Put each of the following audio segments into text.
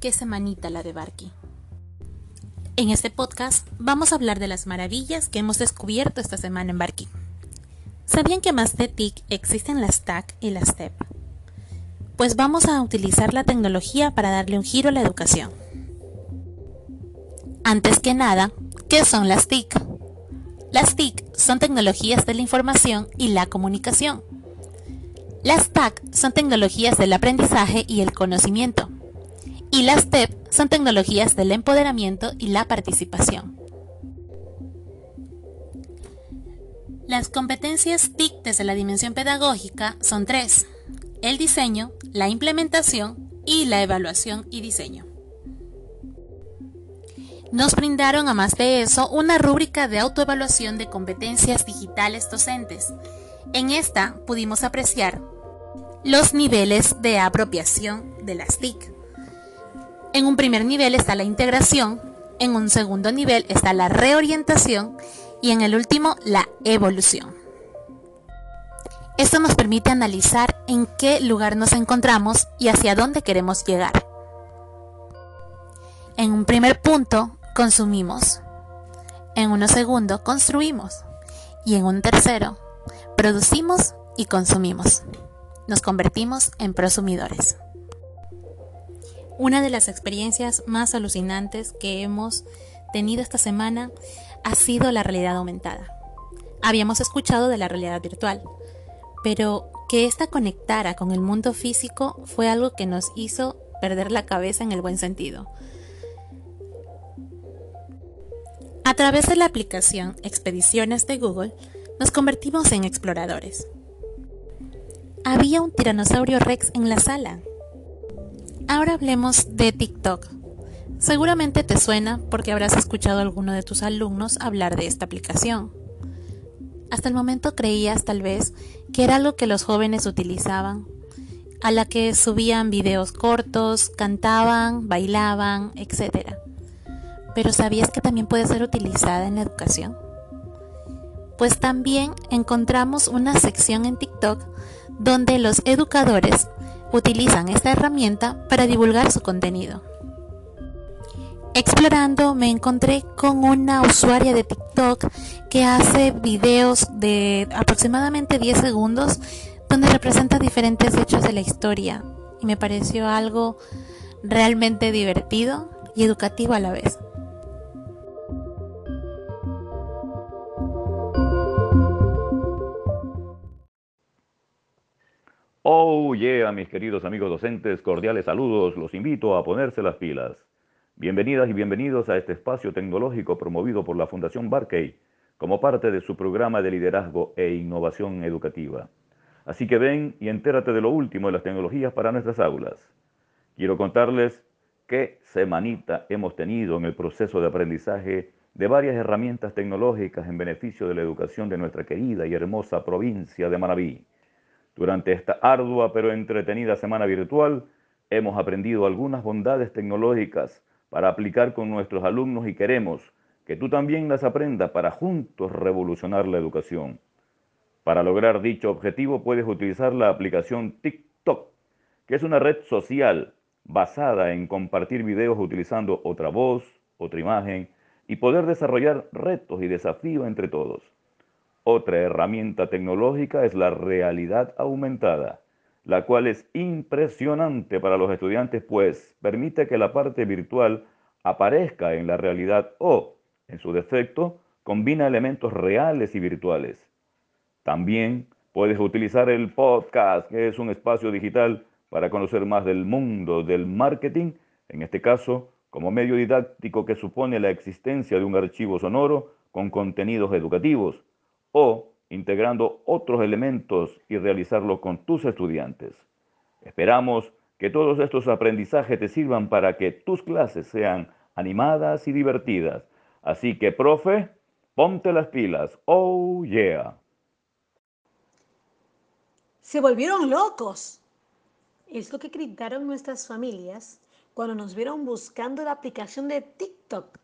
Qué semanita la de Barky. En este podcast vamos a hablar de las maravillas que hemos descubierto esta semana en Barky. ¿Sabían que más de TIC existen las TAC y las TEP? Pues vamos a utilizar la tecnología para darle un giro a la educación. Antes que nada, ¿qué son las TIC? Las TIC son tecnologías de la información y la comunicación. Las TAC son tecnologías del aprendizaje y el conocimiento. Y las TEP son tecnologías del empoderamiento y la participación. Las competencias TIC desde la dimensión pedagógica son tres. El diseño, la implementación y la evaluación y diseño. Nos brindaron, a más de eso, una rúbrica de autoevaluación de competencias digitales docentes. En esta pudimos apreciar los niveles de apropiación de las TIC. En un primer nivel está la integración, en un segundo nivel está la reorientación y en el último la evolución. Esto nos permite analizar en qué lugar nos encontramos y hacia dónde queremos llegar. En un primer punto, consumimos. En un segundo, construimos. Y en un tercero, producimos y consumimos. Nos convertimos en prosumidores. Una de las experiencias más alucinantes que hemos tenido esta semana ha sido la realidad aumentada. Habíamos escuchado de la realidad virtual, pero que ésta conectara con el mundo físico fue algo que nos hizo perder la cabeza en el buen sentido. A través de la aplicación Expediciones de Google, nos convertimos en exploradores. Había un tiranosaurio rex en la sala. Ahora hablemos de TikTok. Seguramente te suena porque habrás escuchado a alguno de tus alumnos hablar de esta aplicación. Hasta el momento creías tal vez que era algo que los jóvenes utilizaban, a la que subían videos cortos, cantaban, bailaban, etc. Pero ¿sabías que también puede ser utilizada en la educación? Pues también encontramos una sección en TikTok donde los educadores utilizan esta herramienta para divulgar su contenido. Explorando me encontré con una usuaria de TikTok que hace videos de aproximadamente 10 segundos donde representa diferentes hechos de la historia y me pareció algo realmente divertido y educativo a la vez. Oh yeah, mis queridos amigos docentes, cordiales saludos, los invito a ponerse las pilas. Bienvenidas y bienvenidos a este espacio tecnológico promovido por la Fundación Barkey como parte de su programa de liderazgo e innovación educativa. Así que ven y entérate de lo último de las tecnologías para nuestras aulas. Quiero contarles qué semanita hemos tenido en el proceso de aprendizaje de varias herramientas tecnológicas en beneficio de la educación de nuestra querida y hermosa provincia de Manabí. Durante esta ardua pero entretenida semana virtual, hemos aprendido algunas bondades tecnológicas para aplicar con nuestros alumnos y queremos que tú también las aprendas para juntos revolucionar la educación. Para lograr dicho objetivo puedes utilizar la aplicación TikTok, que es una red social basada en compartir videos utilizando otra voz, otra imagen y poder desarrollar retos y desafíos entre todos. Otra herramienta tecnológica es la realidad aumentada, la cual es impresionante para los estudiantes pues permite que la parte virtual aparezca en la realidad o, en su defecto, combina elementos reales y virtuales. También puedes utilizar el podcast, que es un espacio digital para conocer más del mundo del marketing, en este caso como medio didáctico que supone la existencia de un archivo sonoro con contenidos educativos o integrando otros elementos y realizarlo con tus estudiantes. Esperamos que todos estos aprendizajes te sirvan para que tus clases sean animadas y divertidas. Así que, profe, ponte las pilas. Oh, yeah. Se volvieron locos. Es lo que gritaron nuestras familias cuando nos vieron buscando la aplicación de TikTok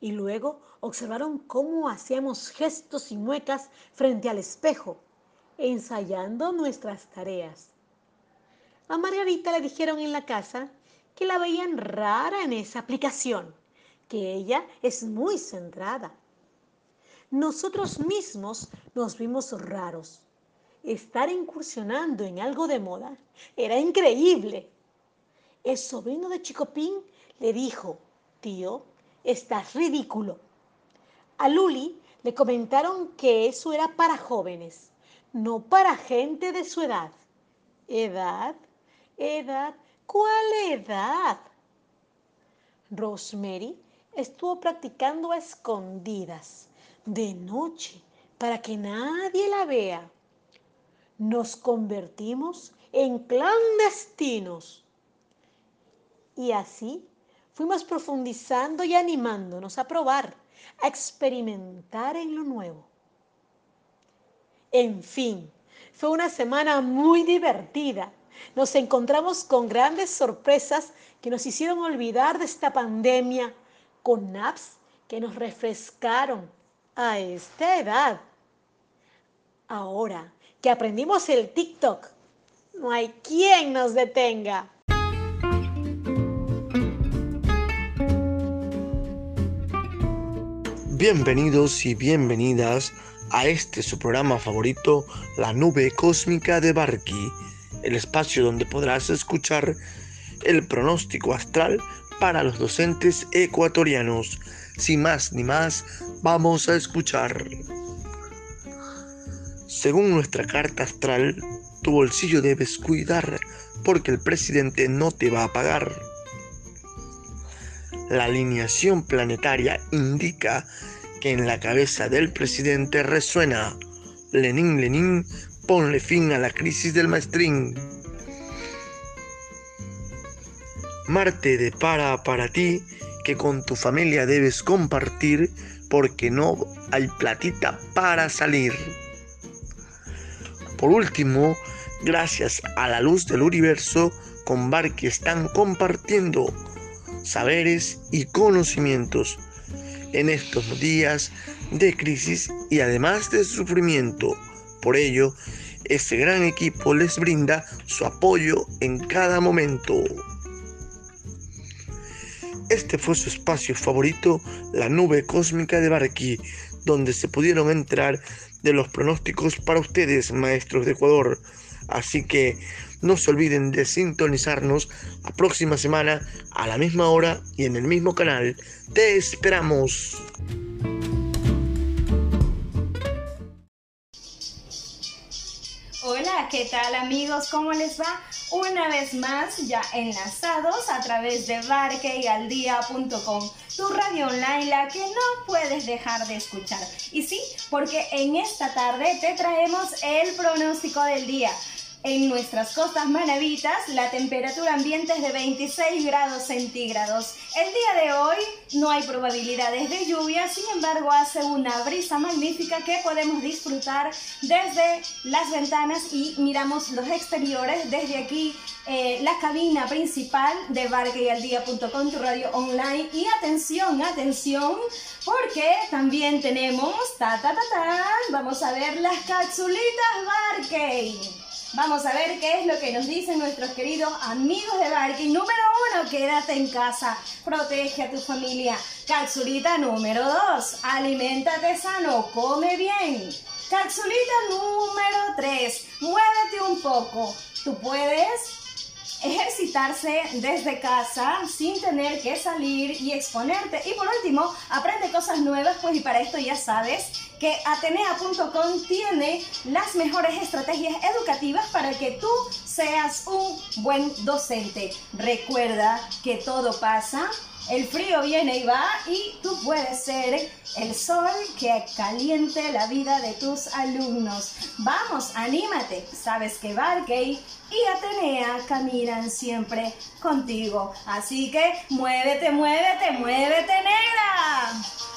y luego observaron cómo hacíamos gestos y muecas frente al espejo, ensayando nuestras tareas. A Margarita le dijeron en la casa que la veían rara en esa aplicación, que ella es muy centrada. Nosotros mismos nos vimos raros. Estar incursionando en algo de moda era increíble. El sobrino de Chicopín le dijo, tío, estás ridículo. A Luli le comentaron que eso era para jóvenes, no para gente de su edad. ¿Edad? ¿Edad? ¿Cuál edad? Rosemary estuvo practicando a escondidas, de noche, para que nadie la vea. Nos convertimos en clandestinos. Y así fuimos profundizando y animándonos a probar, a experimentar en lo nuevo. En fin, fue una semana muy divertida. Nos encontramos con grandes sorpresas que nos hicieron olvidar de esta pandemia, con apps que nos refrescaron a esta edad. Ahora que aprendimos el TikTok, no hay quien nos detenga. Bienvenidos y bienvenidas a este su programa favorito, La Nube Cósmica de Barky, el espacio donde podrás escuchar el pronóstico astral para los docentes ecuatorianos. Sin más ni más, vamos a escuchar. Según nuestra carta astral, tu bolsillo debes cuidar porque el presidente no te va a pagar. La alineación planetaria indica que en la cabeza del presidente resuena Lenin, Lenin, ponle fin a la crisis del maestrín. Marte depara para ti que con tu familia debes compartir porque no hay platita para salir. Por último, gracias a la luz del universo, con Barque están compartiendo saberes y conocimientos en estos días de crisis y además de sufrimiento. Por ello, este gran equipo les brinda su apoyo en cada momento. Este fue su espacio favorito, la nube cósmica de Barqui, donde se pudieron entrar de los pronósticos para ustedes, maestros de Ecuador. Así que no se olviden de sintonizarnos la próxima semana a la misma hora y en el mismo canal. Te esperamos. Hola, ¿qué tal amigos? ¿Cómo les va? Una vez más, ya enlazados a través de barqueyaldía.com, tu radio online, la que no puedes dejar de escuchar. Y sí, porque en esta tarde te traemos el pronóstico del día en nuestras costas manavitas, la temperatura ambiente es de 26 grados centígrados. El día de hoy no hay probabilidades de lluvia, sin embargo hace una brisa magnífica que podemos disfrutar desde las ventanas y miramos los exteriores desde aquí eh, la cabina principal de barqueyaldía.com, tu radio online. Y atención, atención, porque también tenemos, ta ta ta ta, vamos a ver las capsulitas Barkey. Vamos a ver qué es lo que nos dicen nuestros queridos amigos de Barking. Número uno, quédate en casa, protege a tu familia. Capsulita número dos, aliméntate sano, come bien. Capsulita número tres, muévete un poco. Tú puedes ejercitarse desde casa sin tener que salir y exponerte. Y por último, aprende cosas nuevas, pues y para esto ya sabes que Atenea.com tiene las mejores estrategias educativas para que tú seas un buen docente. Recuerda que todo pasa el frío viene y va y tú puedes ser el sol que caliente la vida de tus alumnos. Vamos, anímate. Sabes que Barkey y Atenea caminan siempre contigo. Así que muévete, muévete, muévete, negra.